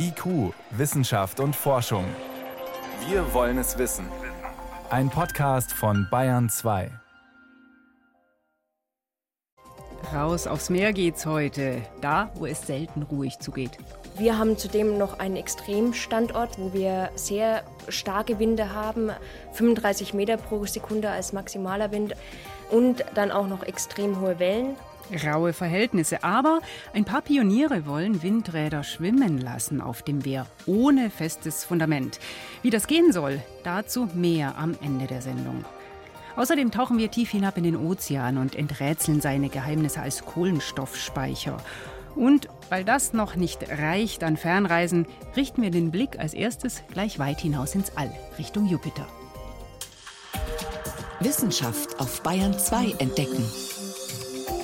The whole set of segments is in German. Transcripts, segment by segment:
IQ, Wissenschaft und Forschung. Wir wollen es wissen. Ein Podcast von Bayern 2. Raus aufs Meer geht's heute, da wo es selten ruhig zugeht. Wir haben zudem noch einen Extremstandort, wo wir sehr starke Winde haben, 35 Meter pro Sekunde als maximaler Wind und dann auch noch extrem hohe Wellen. Raue Verhältnisse, aber ein paar Pioniere wollen Windräder schwimmen lassen auf dem Wehr, ohne festes Fundament. Wie das gehen soll, dazu mehr am Ende der Sendung. Außerdem tauchen wir tief hinab in den Ozean und enträtseln seine Geheimnisse als Kohlenstoffspeicher. Und weil das noch nicht reicht an Fernreisen, richten wir den Blick als erstes gleich weit hinaus ins All, Richtung Jupiter. Wissenschaft auf Bayern 2 entdecken.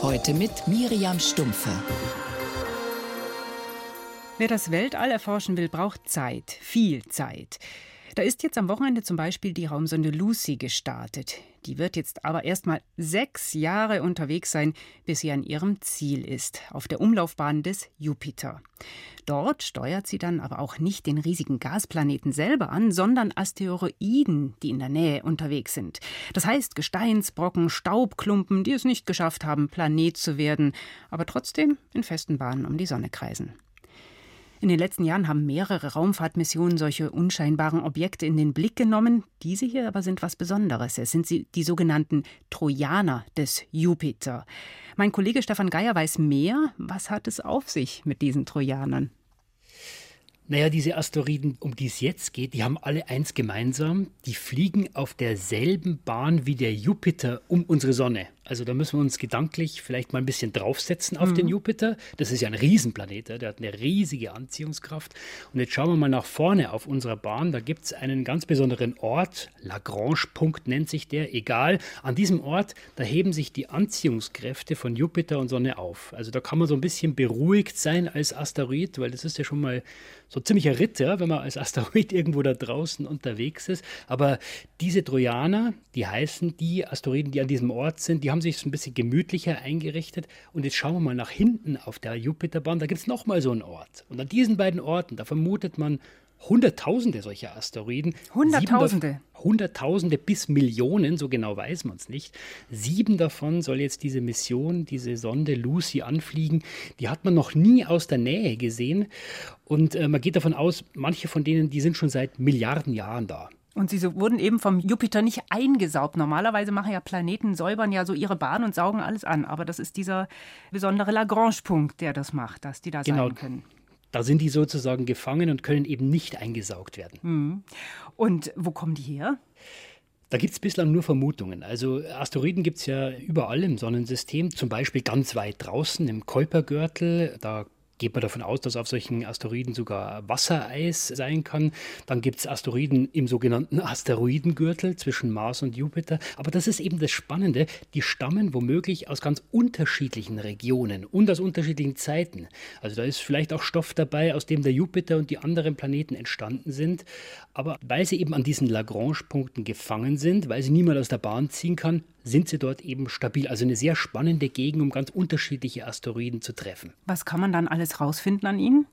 Heute mit Miriam Stumpfe. Wer das Weltall erforschen will, braucht Zeit, viel Zeit. Da ist jetzt am Wochenende zum Beispiel die Raumsonde Lucy gestartet. Die wird jetzt aber erst mal sechs Jahre unterwegs sein, bis sie an ihrem Ziel ist, auf der Umlaufbahn des Jupiter. Dort steuert sie dann aber auch nicht den riesigen Gasplaneten selber an, sondern Asteroiden, die in der Nähe unterwegs sind. Das heißt Gesteinsbrocken, Staubklumpen, die es nicht geschafft haben, Planet zu werden, aber trotzdem in festen Bahnen um die Sonne kreisen. In den letzten Jahren haben mehrere Raumfahrtmissionen solche unscheinbaren Objekte in den Blick genommen. Diese hier aber sind was Besonderes. Es sind die sogenannten Trojaner des Jupiter. Mein Kollege Stefan Geier weiß mehr. Was hat es auf sich mit diesen Trojanern? Naja, diese Asteroiden, um die es jetzt geht, die haben alle eins gemeinsam. Die fliegen auf derselben Bahn wie der Jupiter um unsere Sonne. Also da müssen wir uns gedanklich vielleicht mal ein bisschen draufsetzen auf mhm. den Jupiter. Das ist ja ein Riesenplanet, der hat eine riesige Anziehungskraft. Und jetzt schauen wir mal nach vorne auf unserer Bahn. Da gibt es einen ganz besonderen Ort, Lagrange-Punkt nennt sich der, egal. An diesem Ort, da heben sich die Anziehungskräfte von Jupiter und Sonne auf. Also da kann man so ein bisschen beruhigt sein als Asteroid, weil das ist ja schon mal so ein ziemlicher Ritt, ja, wenn man als Asteroid irgendwo da draußen unterwegs ist. Aber diese Trojaner, die heißen die Asteroiden, die an diesem Ort sind, die haben sich ein bisschen gemütlicher eingerichtet. Und jetzt schauen wir mal nach hinten auf der Jupiterbahn. Da gibt es nochmal so einen Ort. Und an diesen beiden Orten, da vermutet man Hunderttausende solcher Asteroiden. Hunderttausende? Hunderttausende bis Millionen, so genau weiß man es nicht. Sieben davon soll jetzt diese Mission, diese Sonde Lucy anfliegen. Die hat man noch nie aus der Nähe gesehen. Und äh, man geht davon aus, manche von denen, die sind schon seit Milliarden Jahren da. Und sie wurden eben vom Jupiter nicht eingesaugt. Normalerweise machen ja Planeten, säubern ja so ihre Bahn und saugen alles an. Aber das ist dieser besondere Lagrange-Punkt, der das macht, dass die da genau. sein können. Da sind die sozusagen gefangen und können eben nicht eingesaugt werden. Mhm. Und wo kommen die her? Da gibt es bislang nur Vermutungen. Also Asteroiden gibt es ja überall im Sonnensystem, zum Beispiel ganz weit draußen im Kuipergürtel. Da geht man davon aus, dass auf solchen Asteroiden sogar Wassereis sein kann. Dann gibt es Asteroiden im sogenannten Asteroidengürtel zwischen Mars und Jupiter. Aber das ist eben das Spannende, die stammen womöglich aus ganz unterschiedlichen Regionen und aus unterschiedlichen Zeiten. Also da ist vielleicht auch Stoff dabei, aus dem der Jupiter und die anderen Planeten entstanden sind. Aber weil sie eben an diesen Lagrange-Punkten gefangen sind, weil sie niemand aus der Bahn ziehen kann, sind sie dort eben stabil. Also eine sehr spannende Gegend, um ganz unterschiedliche Asteroiden zu treffen. Was kann man dann alles rausfinden an ihnen?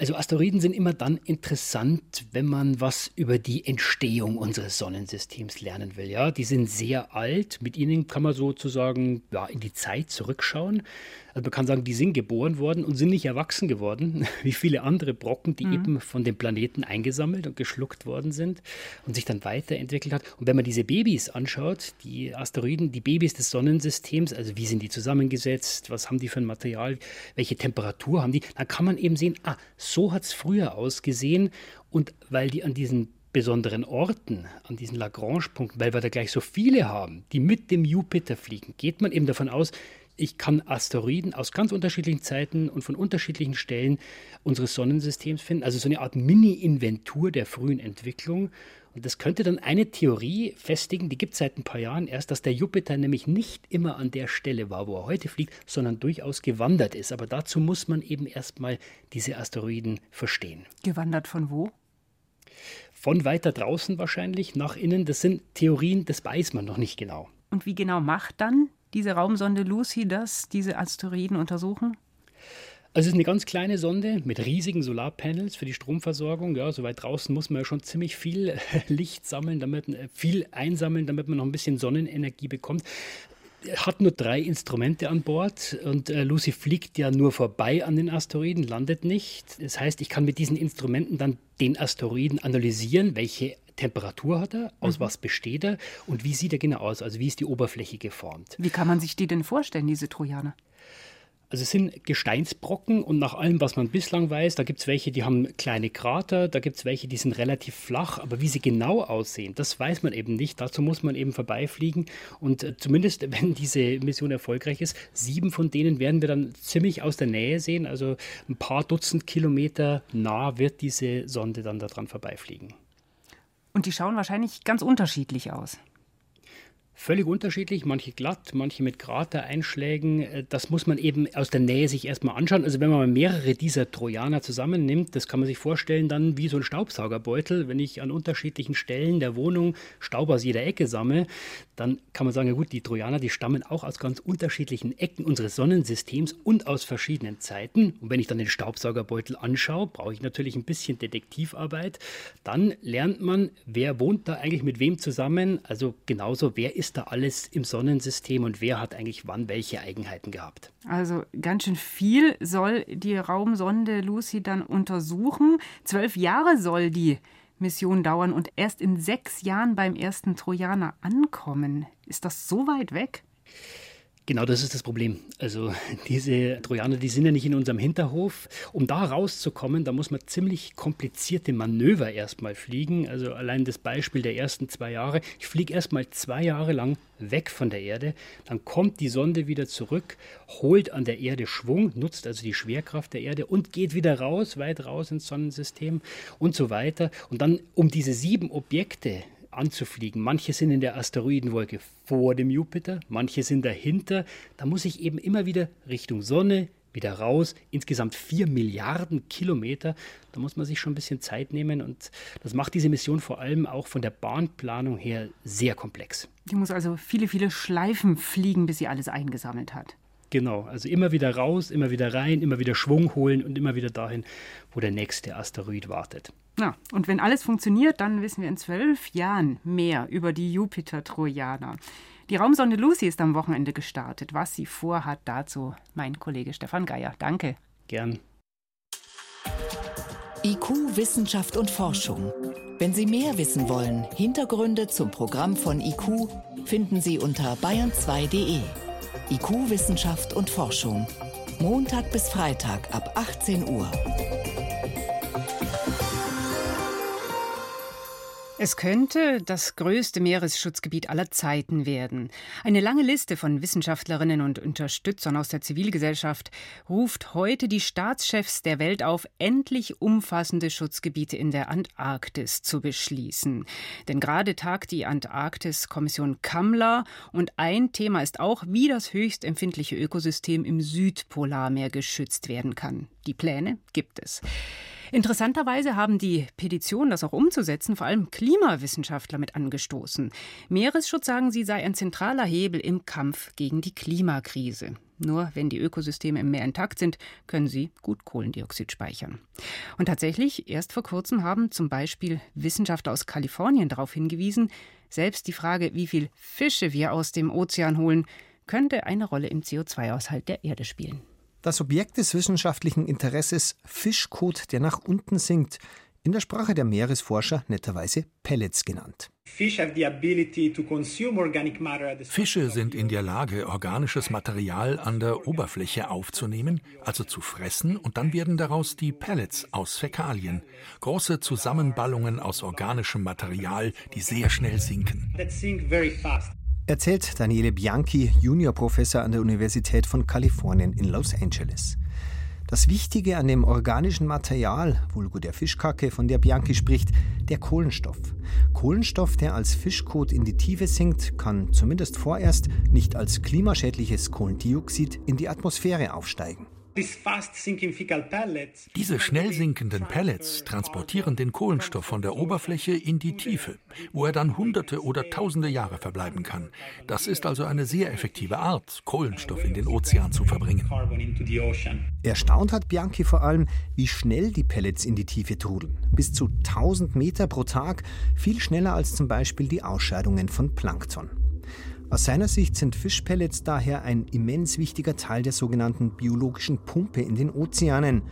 Also Asteroiden sind immer dann interessant, wenn man was über die Entstehung unseres Sonnensystems lernen will. Ja, die sind sehr alt. Mit ihnen kann man sozusagen ja, in die Zeit zurückschauen. Also man kann sagen, die sind geboren worden und sind nicht erwachsen geworden, wie viele andere Brocken, die mhm. eben von dem Planeten eingesammelt und geschluckt worden sind und sich dann weiterentwickelt hat. Und wenn man diese Babys anschaut, die Asteroiden, die Babys des Sonnensystems, also wie sind die zusammengesetzt, was haben die für ein Material, welche Temperatur haben die, dann kann man eben sehen, ah, so hat es früher ausgesehen. Und weil die an diesen besonderen Orten, an diesen Lagrange-Punkten, weil wir da gleich so viele haben, die mit dem Jupiter fliegen, geht man eben davon aus, ich kann Asteroiden aus ganz unterschiedlichen Zeiten und von unterschiedlichen Stellen unseres Sonnensystems finden. Also so eine Art Mini-Inventur der frühen Entwicklung. Und das könnte dann eine Theorie festigen, die gibt es seit ein paar Jahren erst, dass der Jupiter nämlich nicht immer an der Stelle war, wo er heute fliegt, sondern durchaus gewandert ist. Aber dazu muss man eben erstmal diese Asteroiden verstehen. Gewandert von wo? Von weiter draußen wahrscheinlich nach innen. Das sind Theorien, das weiß man noch nicht genau. Und wie genau macht dann diese Raumsonde Lucy das, diese Asteroiden untersuchen? Also es ist eine ganz kleine Sonde mit riesigen Solarpanels für die Stromversorgung. Ja, so weit draußen muss man ja schon ziemlich viel Licht sammeln, damit äh, viel einsammeln, damit man noch ein bisschen Sonnenenergie bekommt hat nur drei Instrumente an Bord und äh, Lucy fliegt ja nur vorbei an den Asteroiden, landet nicht. Das heißt, ich kann mit diesen Instrumenten dann den Asteroiden analysieren, welche Temperatur hat er, aus mhm. was besteht er und wie sieht er genau aus, also wie ist die Oberfläche geformt. Wie kann man sich die denn vorstellen, diese Trojaner? Also es sind Gesteinsbrocken und nach allem, was man bislang weiß, da gibt es welche, die haben kleine Krater, da gibt es welche, die sind relativ flach, aber wie sie genau aussehen, das weiß man eben nicht. Dazu muss man eben vorbeifliegen und äh, zumindest, wenn diese Mission erfolgreich ist, sieben von denen werden wir dann ziemlich aus der Nähe sehen, also ein paar Dutzend Kilometer nah wird diese Sonde dann daran vorbeifliegen. Und die schauen wahrscheinlich ganz unterschiedlich aus. Völlig unterschiedlich, manche glatt, manche mit Kratereinschlägen. Äh, das muss man eben aus der Nähe sich erstmal anschauen. Also wenn man mehrere dieser Trojaner zusammennimmt, das kann man sich vorstellen dann wie so ein Staubsaugerbeutel. Wenn ich an unterschiedlichen Stellen der Wohnung Staub aus jeder Ecke sammle, dann kann man sagen, ja gut, die Trojaner, die stammen auch aus ganz unterschiedlichen Ecken unseres Sonnensystems und aus verschiedenen Zeiten. Und wenn ich dann den Staubsaugerbeutel anschaue, brauche ich natürlich ein bisschen Detektivarbeit. Dann lernt man, wer wohnt da eigentlich mit wem zusammen. Also genauso, wer ist ist da alles im Sonnensystem und wer hat eigentlich wann welche Eigenheiten gehabt? Also ganz schön viel soll die Raumsonde Lucy dann untersuchen. Zwölf Jahre soll die Mission dauern und erst in sechs Jahren beim ersten Trojaner ankommen. Ist das so weit weg? Genau, das ist das Problem. Also diese Trojaner, die sind ja nicht in unserem Hinterhof. Um da rauszukommen, da muss man ziemlich komplizierte Manöver erstmal fliegen. Also allein das Beispiel der ersten zwei Jahre. Ich fliege erstmal zwei Jahre lang weg von der Erde, dann kommt die Sonde wieder zurück, holt an der Erde Schwung, nutzt also die Schwerkraft der Erde und geht wieder raus, weit raus ins Sonnensystem und so weiter. Und dann um diese sieben Objekte anzufliegen. Manche sind in der Asteroidenwolke vor dem Jupiter, manche sind dahinter. Da muss ich eben immer wieder Richtung Sonne, wieder raus. Insgesamt vier Milliarden Kilometer. Da muss man sich schon ein bisschen Zeit nehmen und das macht diese Mission vor allem auch von der Bahnplanung her sehr komplex. Die muss also viele, viele Schleifen fliegen, bis sie alles eingesammelt hat. Genau, also immer wieder raus, immer wieder rein, immer wieder Schwung holen und immer wieder dahin, wo der nächste Asteroid wartet. Ja, und wenn alles funktioniert, dann wissen wir in zwölf Jahren mehr über die Jupiter-Trojaner. Die Raumsonde Lucy ist am Wochenende gestartet. Was sie vorhat, dazu mein Kollege Stefan Geier. Danke. Gern. IQ, Wissenschaft und Forschung. Wenn Sie mehr wissen wollen, Hintergründe zum Programm von IQ finden Sie unter bayern2.de. IQ, Wissenschaft und Forschung. Montag bis Freitag ab 18 Uhr. Es könnte das größte Meeresschutzgebiet aller Zeiten werden. Eine lange Liste von Wissenschaftlerinnen und Unterstützern aus der Zivilgesellschaft ruft heute die Staatschefs der Welt auf, endlich umfassende Schutzgebiete in der Antarktis zu beschließen. Denn gerade tagt die Antarktis-Kommission Kamla und ein Thema ist auch, wie das höchst empfindliche Ökosystem im Südpolarmeer geschützt werden kann. Die Pläne gibt es. Interessanterweise haben die Petitionen, das auch umzusetzen, vor allem Klimawissenschaftler mit angestoßen. Meeresschutz, sagen sie, sei ein zentraler Hebel im Kampf gegen die Klimakrise. Nur wenn die Ökosysteme im Meer intakt sind, können sie gut Kohlendioxid speichern. Und tatsächlich, erst vor kurzem haben zum Beispiel Wissenschaftler aus Kalifornien darauf hingewiesen, selbst die Frage, wie viel Fische wir aus dem Ozean holen, könnte eine Rolle im CO2-Haushalt der Erde spielen. Das Objekt des wissenschaftlichen Interesses Fischkot, der nach unten sinkt, in der Sprache der Meeresforscher netterweise Pellets genannt. Fische sind in der Lage, organisches Material an der Oberfläche aufzunehmen, also zu fressen, und dann werden daraus die Pellets aus Fäkalien, große Zusammenballungen aus organischem Material, die sehr schnell sinken erzählt Daniele Bianchi, Juniorprofessor an der Universität von Kalifornien in Los Angeles. Das Wichtige an dem organischen Material, vulgo der Fischkacke, von der Bianchi spricht, der Kohlenstoff. Kohlenstoff, der als Fischkot in die Tiefe sinkt, kann zumindest vorerst nicht als klimaschädliches Kohlendioxid in die Atmosphäre aufsteigen. Diese schnell sinkenden Pellets transportieren den Kohlenstoff von der Oberfläche in die Tiefe, wo er dann hunderte oder tausende Jahre verbleiben kann. Das ist also eine sehr effektive Art, Kohlenstoff in den Ozean zu verbringen. Erstaunt hat Bianchi vor allem, wie schnell die Pellets in die Tiefe trudeln. Bis zu 1000 Meter pro Tag, viel schneller als zum Beispiel die Ausscheidungen von Plankton. Aus seiner Sicht sind Fischpellets daher ein immens wichtiger Teil der sogenannten biologischen Pumpe in den Ozeanen.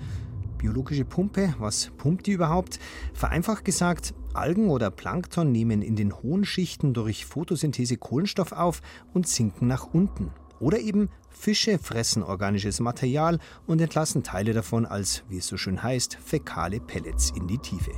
Biologische Pumpe, was pumpt die überhaupt? Vereinfacht gesagt, Algen oder Plankton nehmen in den hohen Schichten durch Photosynthese Kohlenstoff auf und sinken nach unten. Oder eben Fische fressen organisches Material und entlassen Teile davon als, wie es so schön heißt, fäkale Pellets in die Tiefe.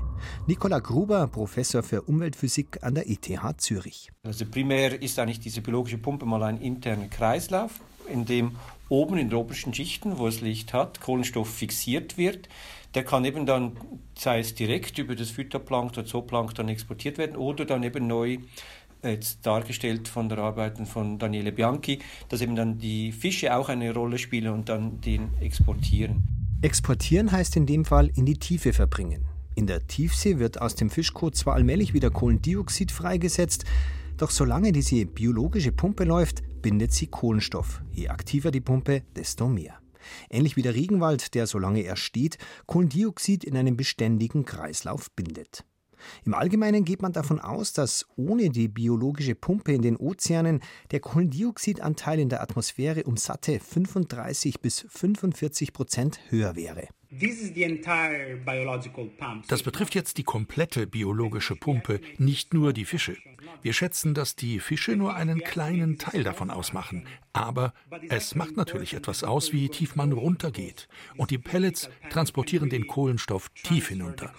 Nikola Gruber, Professor für Umweltphysik an der ETH Zürich. Also primär ist eigentlich diese biologische Pumpe mal ein interner Kreislauf, in dem oben in den Schichten, wo es Licht hat, Kohlenstoff fixiert wird. Der kann eben dann, sei es direkt über das Phytoplankton, Zooplankton exportiert werden oder dann eben neu jetzt dargestellt von der Arbeit von Daniele Bianchi, dass eben dann die Fische auch eine Rolle spielen und dann den exportieren. Exportieren heißt in dem Fall in die Tiefe verbringen. In der Tiefsee wird aus dem Fischkot zwar allmählich wieder Kohlendioxid freigesetzt, doch solange diese biologische Pumpe läuft, bindet sie Kohlenstoff. Je aktiver die Pumpe, desto mehr. Ähnlich wie der Regenwald, der solange er steht, Kohlendioxid in einem beständigen Kreislauf bindet. Im Allgemeinen geht man davon aus, dass ohne die biologische Pumpe in den Ozeanen der Kohlendioxidanteil in der Atmosphäre um satte 35 bis 45 Prozent höher wäre. Das betrifft jetzt die komplette biologische Pumpe, nicht nur die Fische. Wir schätzen, dass die Fische nur einen kleinen Teil davon ausmachen. Aber es macht natürlich etwas aus, wie tief man runtergeht. Und die Pellets transportieren den Kohlenstoff tief hinunter.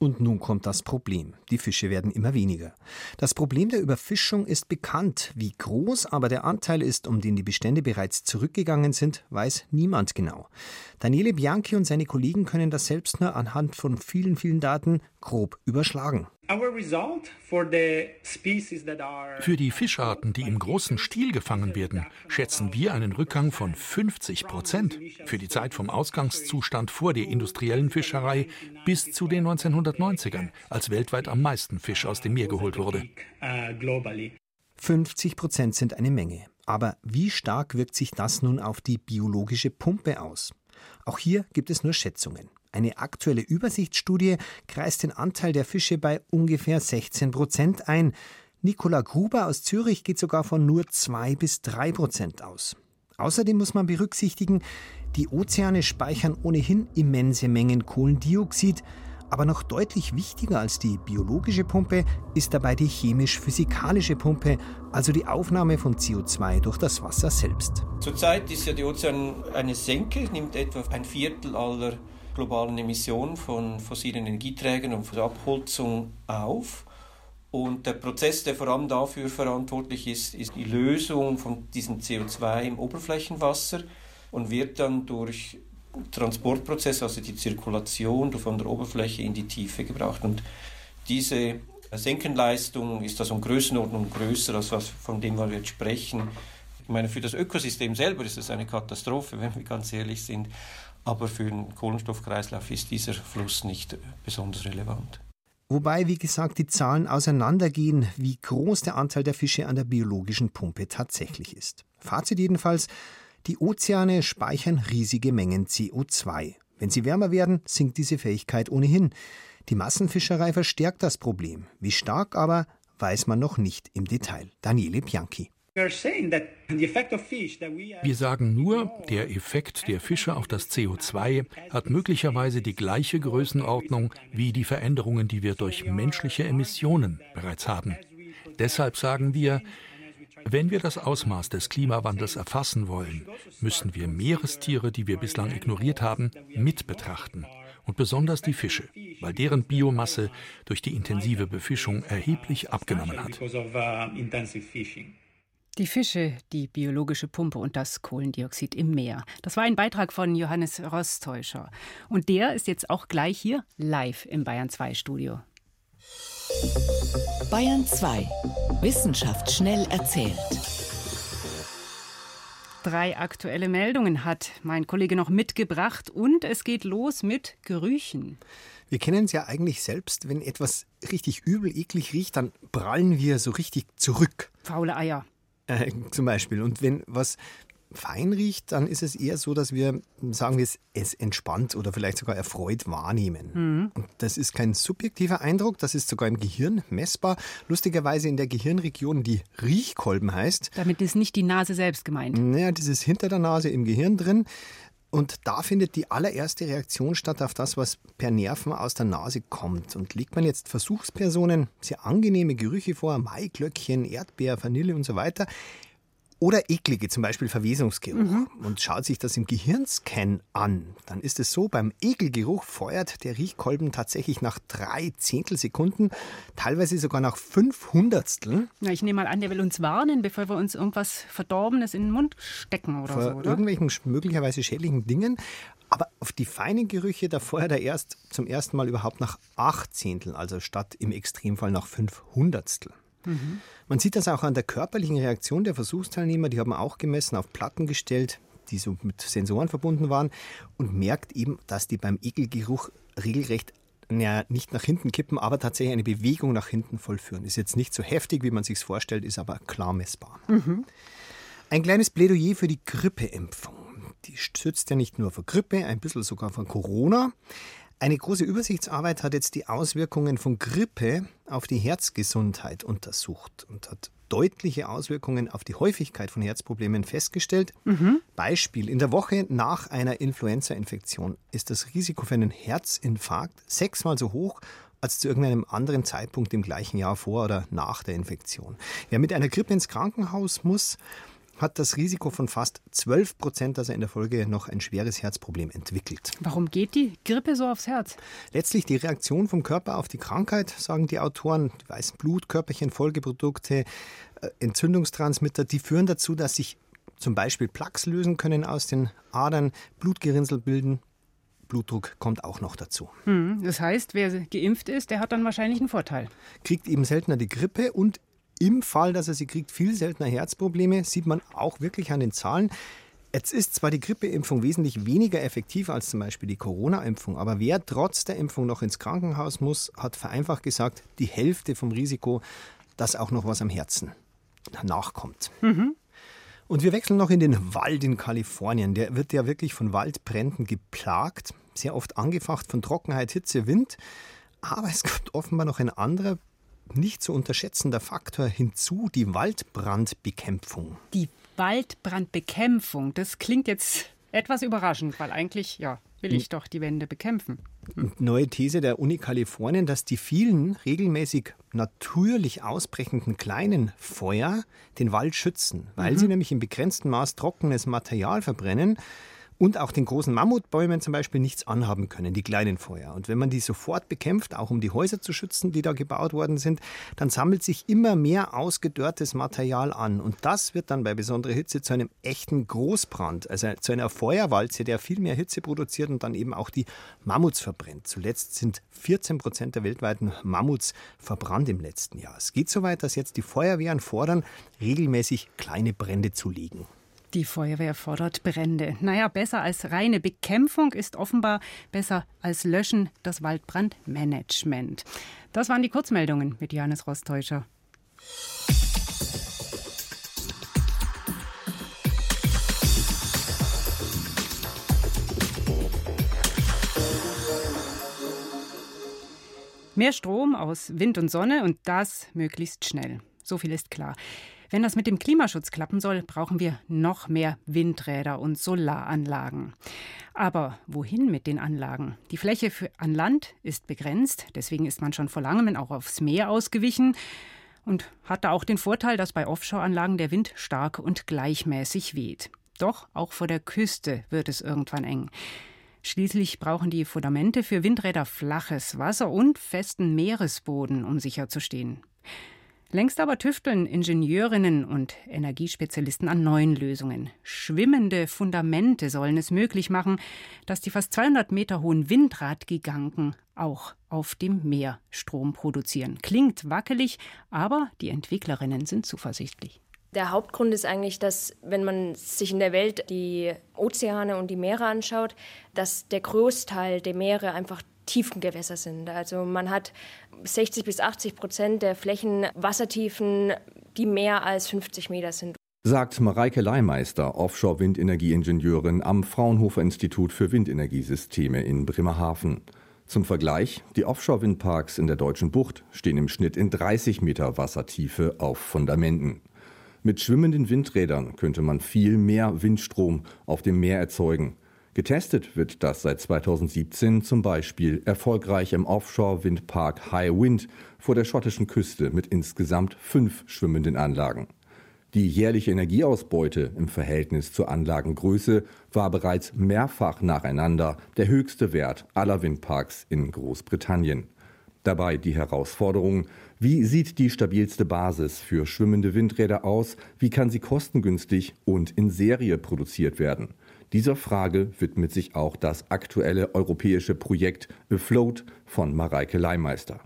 Und nun kommt das Problem. Die Fische werden immer weniger. Das Problem der Überfischung ist bekannt. Wie groß aber der Anteil ist, um den die Bestände bereits zurückgegangen sind, weiß niemand genau. Daniele Bianchi und seine Kollegen können das selbst nur anhand von vielen, vielen Daten grob überschlagen. Für die Fischarten, die im großen Stil gefangen werden, schätzen wir einen Rückgang von 50 Prozent. Für die Zeit vom Ausgangszustand vor der industriellen Fischerei bis zu den 1990ern, als weltweit am meisten Fisch aus dem Meer geholt wurde. 50 Prozent sind eine Menge. Aber wie stark wirkt sich das nun auf die biologische Pumpe aus? Auch hier gibt es nur Schätzungen. Eine aktuelle Übersichtsstudie kreist den Anteil der Fische bei ungefähr 16 Prozent ein. Nicola Gruber aus Zürich geht sogar von nur 2 bis 3 Prozent aus. Außerdem muss man berücksichtigen, die Ozeane speichern ohnehin immense Mengen Kohlendioxid, aber noch deutlich wichtiger als die biologische Pumpe ist dabei die chemisch-physikalische Pumpe, also die Aufnahme von CO2 durch das Wasser selbst. Zurzeit ist ja die Ozean eine Senke, nimmt etwa ein Viertel aller globalen Emissionen von fossilen Energieträgern und von Abholzung auf. Und der Prozess, der vor allem dafür verantwortlich ist, ist die Lösung von diesem CO2 im Oberflächenwasser und wird dann durch Transportprozess, also die Zirkulation von der Oberfläche in die Tiefe gebracht. Und diese Senkenleistung ist also um Größenordnung größer, als was, von dem wir jetzt sprechen. Ich meine, für das Ökosystem selber ist es eine Katastrophe, wenn wir ganz ehrlich sind. Aber für den Kohlenstoffkreislauf ist dieser Fluss nicht besonders relevant. Wobei, wie gesagt, die Zahlen auseinandergehen, wie groß der Anteil der Fische an der biologischen Pumpe tatsächlich ist. Fazit jedenfalls, die Ozeane speichern riesige Mengen CO2. Wenn sie wärmer werden, sinkt diese Fähigkeit ohnehin. Die Massenfischerei verstärkt das Problem. Wie stark aber, weiß man noch nicht im Detail. Daniele Bianchi. Wir sagen nur, der Effekt der Fische auf das CO2 hat möglicherweise die gleiche Größenordnung wie die Veränderungen, die wir durch menschliche Emissionen bereits haben. Deshalb sagen wir, wenn wir das Ausmaß des Klimawandels erfassen wollen, müssen wir Meerestiere, die wir bislang ignoriert haben, mit betrachten. Und besonders die Fische, weil deren Biomasse durch die intensive Befischung erheblich abgenommen hat. Die Fische, die biologische Pumpe und das Kohlendioxid im Meer. Das war ein Beitrag von Johannes Rostäuscher. Und der ist jetzt auch gleich hier live im Bayern 2 Studio. Bayern 2. Wissenschaft schnell erzählt. Drei aktuelle Meldungen hat mein Kollege noch mitgebracht und es geht los mit Gerüchen. Wir kennen es ja eigentlich selbst, wenn etwas richtig übel, eklig riecht, dann prallen wir so richtig zurück. Faule Eier. Äh, zum Beispiel. Und wenn was fein riecht, dann ist es eher so, dass wir, sagen wir es, es entspannt oder vielleicht sogar erfreut wahrnehmen. Mhm. Und das ist kein subjektiver Eindruck, das ist sogar im Gehirn messbar. Lustigerweise in der Gehirnregion, die Riechkolben heißt. Damit ist nicht die Nase selbst gemeint. Naja, das ist hinter der Nase im Gehirn drin. Und da findet die allererste Reaktion statt auf das, was per Nerven aus der Nase kommt. Und legt man jetzt Versuchspersonen sehr angenehme Gerüche vor, Maiglöckchen, Erdbeer, Vanille und so weiter, oder eklige, zum Beispiel Verwesungsgeruch. Mhm. Und schaut sich das im Gehirnscan an, dann ist es so, beim Ekelgeruch feuert der Riechkolben tatsächlich nach drei Zehntelsekunden, teilweise sogar nach fünf Hundertstel. Ja, ich nehme mal an, der will uns warnen, bevor wir uns irgendwas Verdorbenes in den Mund stecken oder Vor so, oder? irgendwelchen möglicherweise schädlichen Dingen. Aber auf die feinen Gerüche, da feuert er erst zum ersten Mal überhaupt nach acht Zehnteln, also statt im Extremfall nach fünf Hundertstel. Man sieht das auch an der körperlichen Reaktion der Versuchsteilnehmer. Die haben auch gemessen, auf Platten gestellt, die so mit Sensoren verbunden waren und merkt eben, dass die beim Ekelgeruch regelrecht ja, nicht nach hinten kippen, aber tatsächlich eine Bewegung nach hinten vollführen. Ist jetzt nicht so heftig, wie man sich vorstellt, ist aber klar messbar. Mhm. Ein kleines Plädoyer für die Grippeimpfung. Die schützt ja nicht nur vor Grippe, ein bisschen sogar vor Corona. Eine große Übersichtsarbeit hat jetzt die Auswirkungen von Grippe auf die Herzgesundheit untersucht und hat deutliche Auswirkungen auf die Häufigkeit von Herzproblemen festgestellt. Mhm. Beispiel: In der Woche nach einer Influenza-Infektion ist das Risiko für einen Herzinfarkt sechsmal so hoch als zu irgendeinem anderen Zeitpunkt im gleichen Jahr vor oder nach der Infektion. Wer mit einer Grippe ins Krankenhaus muss, hat das Risiko von fast 12 Prozent, dass er in der Folge noch ein schweres Herzproblem entwickelt. Warum geht die Grippe so aufs Herz? Letztlich die Reaktion vom Körper auf die Krankheit, sagen die Autoren, die weißen Blutkörperchen, Folgeprodukte, äh, Entzündungstransmitter, die führen dazu, dass sich zum Beispiel Plaques lösen können aus den Adern, Blutgerinnsel bilden. Blutdruck kommt auch noch dazu. Hm, das heißt, wer geimpft ist, der hat dann wahrscheinlich einen Vorteil. Kriegt eben seltener die Grippe und im Fall, dass er sie kriegt, viel seltener Herzprobleme, sieht man auch wirklich an den Zahlen. Jetzt ist zwar die Grippeimpfung wesentlich weniger effektiv als zum Beispiel die Corona-Impfung, aber wer trotz der Impfung noch ins Krankenhaus muss, hat vereinfacht gesagt die Hälfte vom Risiko, dass auch noch was am Herzen nachkommt. Mhm. Und wir wechseln noch in den Wald in Kalifornien. Der wird ja wirklich von Waldbränden geplagt, sehr oft angefacht von Trockenheit, Hitze, Wind. Aber es kommt offenbar noch ein anderer nicht zu unterschätzender Faktor hinzu, die Waldbrandbekämpfung. Die Waldbrandbekämpfung, das klingt jetzt etwas überraschend, weil eigentlich, ja, will ich doch die Wände bekämpfen. Neue These der Uni Kalifornien, dass die vielen regelmäßig natürlich ausbrechenden kleinen Feuer den Wald schützen, weil mhm. sie nämlich im begrenzten Maß trockenes Material verbrennen und auch den großen Mammutbäumen zum Beispiel nichts anhaben können, die kleinen Feuer. Und wenn man die sofort bekämpft, auch um die Häuser zu schützen, die da gebaut worden sind, dann sammelt sich immer mehr ausgedörrtes Material an. Und das wird dann bei besonderer Hitze zu einem echten Großbrand, also zu einer Feuerwalze, der viel mehr Hitze produziert und dann eben auch die Mammuts verbrennt. Zuletzt sind 14 Prozent der weltweiten Mammuts verbrannt im letzten Jahr. Es geht so weit, dass jetzt die Feuerwehren fordern, regelmäßig kleine Brände zu legen. Die Feuerwehr fordert Brände. Naja, besser als reine Bekämpfung ist offenbar besser als Löschen das Waldbrandmanagement. Das waren die Kurzmeldungen mit Johannes Rostäuscher. Mehr Strom aus Wind und Sonne und das möglichst schnell. So viel ist klar. Wenn das mit dem Klimaschutz klappen soll, brauchen wir noch mehr Windräder und Solaranlagen. Aber wohin mit den Anlagen? Die Fläche für, an Land ist begrenzt, deswegen ist man schon vor langem auch aufs Meer ausgewichen und hat da auch den Vorteil, dass bei Offshore-Anlagen der Wind stark und gleichmäßig weht. Doch auch vor der Küste wird es irgendwann eng. Schließlich brauchen die Fundamente für Windräder flaches Wasser und festen Meeresboden, um sicher. Längst aber tüfteln Ingenieurinnen und Energiespezialisten an neuen Lösungen. Schwimmende Fundamente sollen es möglich machen, dass die fast 200 Meter hohen Windradgiganten auch auf dem Meer Strom produzieren. Klingt wackelig, aber die Entwicklerinnen sind zuversichtlich. Der Hauptgrund ist eigentlich, dass wenn man sich in der Welt die Ozeane und die Meere anschaut, dass der Großteil der Meere einfach Tiefengewässer sind. Also man hat 60 bis 80 Prozent der Flächen Wassertiefen, die mehr als 50 Meter sind. Sagt Mareike Leimeister, Offshore-Windenergieingenieurin am Fraunhofer Institut für Windenergiesysteme in Bremerhaven. Zum Vergleich, die Offshore-Windparks in der deutschen Bucht stehen im Schnitt in 30 Meter Wassertiefe auf Fundamenten. Mit schwimmenden Windrädern könnte man viel mehr Windstrom auf dem Meer erzeugen. Getestet wird das seit 2017 zum Beispiel erfolgreich im Offshore-Windpark High Wind vor der schottischen Küste mit insgesamt fünf schwimmenden Anlagen. Die jährliche Energieausbeute im Verhältnis zur Anlagengröße war bereits mehrfach nacheinander der höchste Wert aller Windparks in Großbritannien. Dabei die Herausforderung, wie sieht die stabilste Basis für schwimmende Windräder aus, wie kann sie kostengünstig und in Serie produziert werden. Dieser Frage widmet sich auch das aktuelle europäische Projekt Afloat von Mareike Leimeister.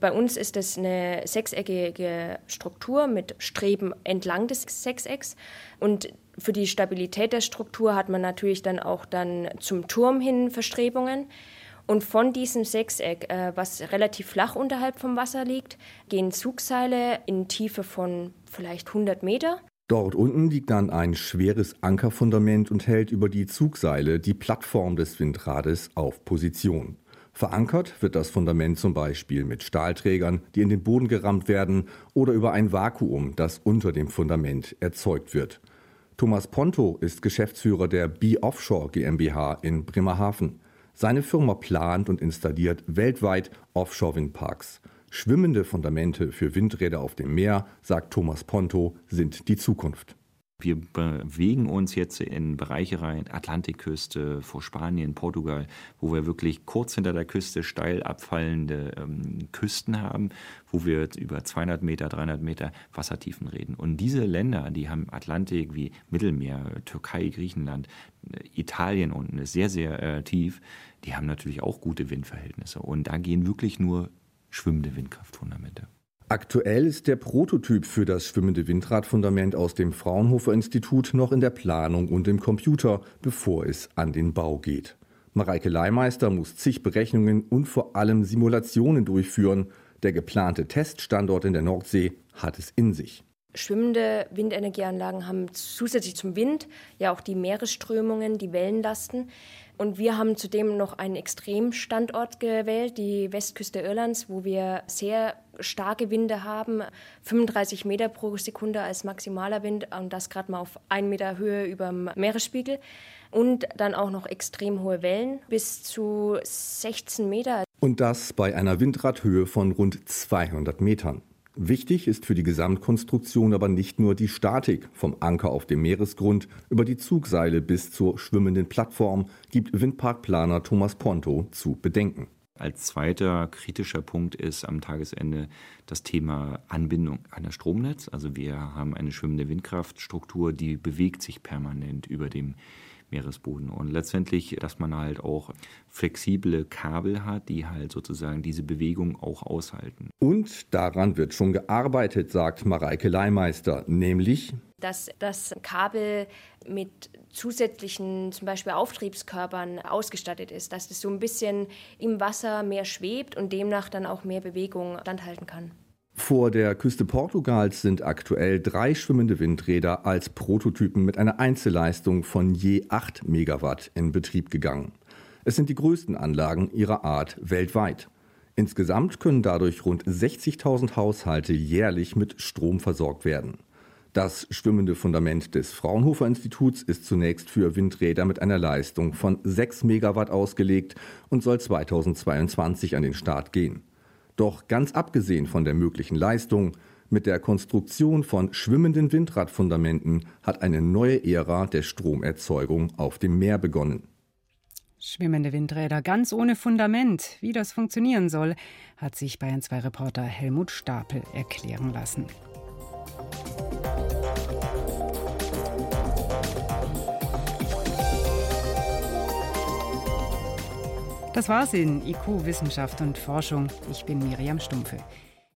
Bei uns ist es eine sechseckige Struktur mit Streben entlang des Sechsecks und für die Stabilität der Struktur hat man natürlich dann auch dann zum Turm hin Verstrebungen. Und von diesem Sechseck, äh, was relativ flach unterhalb vom Wasser liegt, gehen Zugseile in Tiefe von vielleicht 100 Meter. Dort unten liegt dann ein schweres Ankerfundament und hält über die Zugseile die Plattform des Windrades auf Position. Verankert wird das Fundament zum Beispiel mit Stahlträgern, die in den Boden gerammt werden, oder über ein Vakuum, das unter dem Fundament erzeugt wird. Thomas Ponto ist Geschäftsführer der B Offshore GmbH in Bremerhaven. Seine Firma plant und installiert weltweit Offshore-Windparks. Schwimmende Fundamente für Windräder auf dem Meer, sagt Thomas Ponto, sind die Zukunft. Wir bewegen uns jetzt in Bereiche rein, Atlantikküste, vor Spanien, Portugal, wo wir wirklich kurz hinter der Küste steil abfallende ähm, Küsten haben, wo wir über 200 Meter, 300 Meter Wassertiefen reden. Und diese Länder, die haben Atlantik wie Mittelmeer, Türkei, Griechenland, Italien unten ist sehr, sehr äh, tief, die haben natürlich auch gute Windverhältnisse. Und da gehen wirklich nur schwimmende Windkraftfundamente. Aktuell ist der Prototyp für das schwimmende Windradfundament aus dem Fraunhofer Institut noch in der Planung und im Computer, bevor es an den Bau geht. Mareike Leimeister muss zig Berechnungen und vor allem Simulationen durchführen. Der geplante Teststandort in der Nordsee hat es in sich. Schwimmende Windenergieanlagen haben zusätzlich zum Wind ja auch die Meeresströmungen, die Wellenlasten. Und wir haben zudem noch einen Extremstandort gewählt, die Westküste Irlands, wo wir sehr starke Winde haben, 35 Meter pro Sekunde als maximaler Wind und das gerade mal auf 1 Meter Höhe über dem Meeresspiegel. Und dann auch noch extrem hohe Wellen bis zu 16 Meter. Und das bei einer Windradhöhe von rund 200 Metern. Wichtig ist für die Gesamtkonstruktion aber nicht nur die Statik vom Anker auf dem Meeresgrund über die Zugseile bis zur schwimmenden Plattform, gibt Windparkplaner Thomas Ponto zu bedenken. Als zweiter kritischer Punkt ist am Tagesende das Thema Anbindung an das Stromnetz. Also wir haben eine schwimmende Windkraftstruktur, die bewegt sich permanent über dem Meeresboden. Und letztendlich, dass man halt auch flexible Kabel hat, die halt sozusagen diese Bewegung auch aushalten. Und daran wird schon gearbeitet, sagt Mareike Leimeister, nämlich dass das Kabel mit zusätzlichen zum Beispiel Auftriebskörpern ausgestattet ist, dass es so ein bisschen im Wasser mehr schwebt und demnach dann auch mehr Bewegung standhalten kann. Vor der Küste Portugals sind aktuell drei schwimmende Windräder als Prototypen mit einer Einzelleistung von je 8 Megawatt in Betrieb gegangen. Es sind die größten Anlagen ihrer Art weltweit. Insgesamt können dadurch rund 60.000 Haushalte jährlich mit Strom versorgt werden. Das schwimmende Fundament des Fraunhofer Instituts ist zunächst für Windräder mit einer Leistung von 6 Megawatt ausgelegt und soll 2022 an den Start gehen. Doch ganz abgesehen von der möglichen Leistung, mit der Konstruktion von schwimmenden Windradfundamenten hat eine neue Ära der Stromerzeugung auf dem Meer begonnen. Schwimmende Windräder ganz ohne Fundament. Wie das funktionieren soll, hat sich Bayern 2 Reporter Helmut Stapel erklären lassen. Das war's in IQ Wissenschaft und Forschung. Ich bin Miriam Stumpfe.